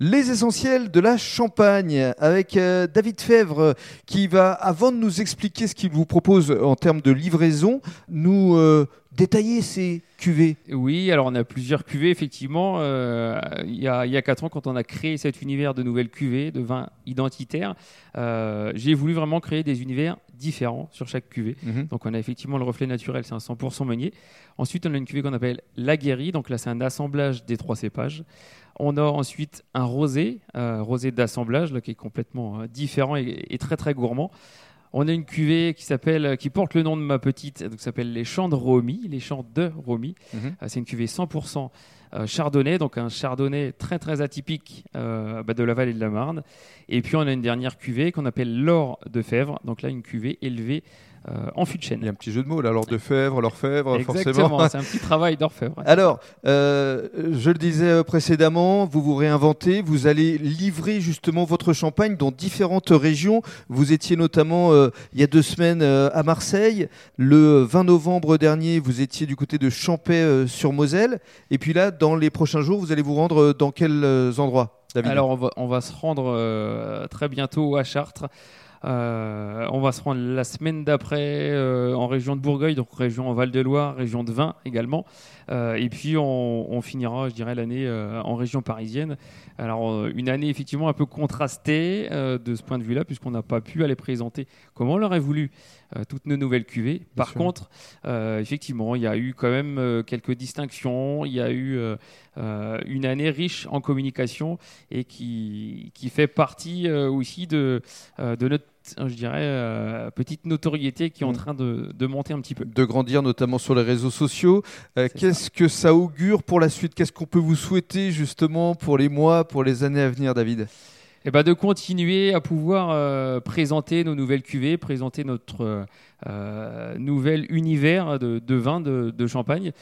Les essentiels de la Champagne avec euh, David Fèvre qui va, avant de nous expliquer ce qu'il vous propose en termes de livraison, nous euh, détailler ces cuvées. Oui, alors on a plusieurs cuvées, effectivement. Euh, il y, a, y a 4 ans, quand on a créé cet univers de nouvelles cuvées, de vins identitaires, j'ai voulu vraiment créer des univers différents sur chaque cuvée. Mhm. Donc on a effectivement le reflet naturel, c'est un 100% meunier. Ensuite, on a une cuvée qu'on appelle la guérie, donc là c'est un assemblage des trois cépages. On a ensuite un rosé, euh, rosé d'assemblage, qui est complètement euh, différent et, et très très gourmand. On a une cuvée qui s'appelle, qui porte le nom de ma petite, donc s'appelle les champs de Romy, les champs de Romy. Mhm. Euh, c'est une cuvée 100% euh, chardonnay, donc un chardonnay très très atypique euh, bah, de la vallée de la Marne. Et puis on a une dernière cuvée qu'on appelle l'or de Fèvre, donc là une cuvée élevée euh, en fût de chêne. Il y a un petit jeu de mots là, l'orfèvre, l'orfèvre, forcément. Exactement, c'est un petit travail d'orfèvre. Alors, euh, je le disais euh, précédemment, vous vous réinventez, vous allez livrer justement votre champagne dans différentes régions. Vous étiez notamment euh, il y a deux semaines à Marseille. Le 20 novembre dernier, vous étiez du côté de Champais-sur-Moselle. Et puis là, dans les prochains jours, vous allez vous rendre dans quels endroits, David? Alors on va, on va se rendre très bientôt à Chartres. Euh, on va se rendre la semaine d'après euh, en région de Bourgueil, donc région en Val-de-Loire, région de Vin également. Euh, et puis on, on finira, je dirais, l'année en région parisienne. Alors une année effectivement un peu contrastée de ce point de vue-là, puisqu'on n'a pas pu aller présenter comme on l'aurait voulu toutes nos nouvelles cuvées. Par sûr. contre, euh, effectivement, il y a eu quand même euh, quelques distinctions. Il y a eu euh, euh, une année riche en communication et qui, qui fait partie euh, aussi de, euh, de notre, je dirais, euh, petite notoriété qui est en Mm. train de, de monter un petit peu. de grandir notamment sur les réseaux sociaux. Euh, Qu'est-ce que ça augure pour la suite? Qu'est-ce qu'on peut vous souhaiter justement pour les mois, pour les années à venir, David? Et ben de continuer à pouvoir euh, présenter nos nouvelles cuvées, présenter notre euh, euh, nouvel univers de, vin de, champagne.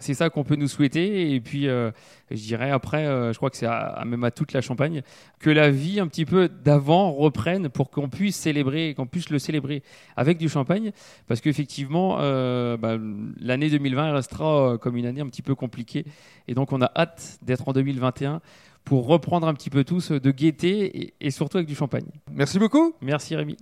C'est ça qu'on peut nous souhaiter. Et puis, je dirais après, je crois que c'est à- même à toute la Champagne, que la vie un petit peu d'avant reprenne pour qu'on puisse célébrer, qu'on puisse le célébrer avec du champagne. Parce qu'effectivement, bah, l'année 2020 restera comme une année un petit peu compliquée. Et donc, on a hâte d'être en 2021 pour reprendre un petit peu tous de gaieté et, et surtout avec du champagne. Merci beaucoup. Merci Rémi.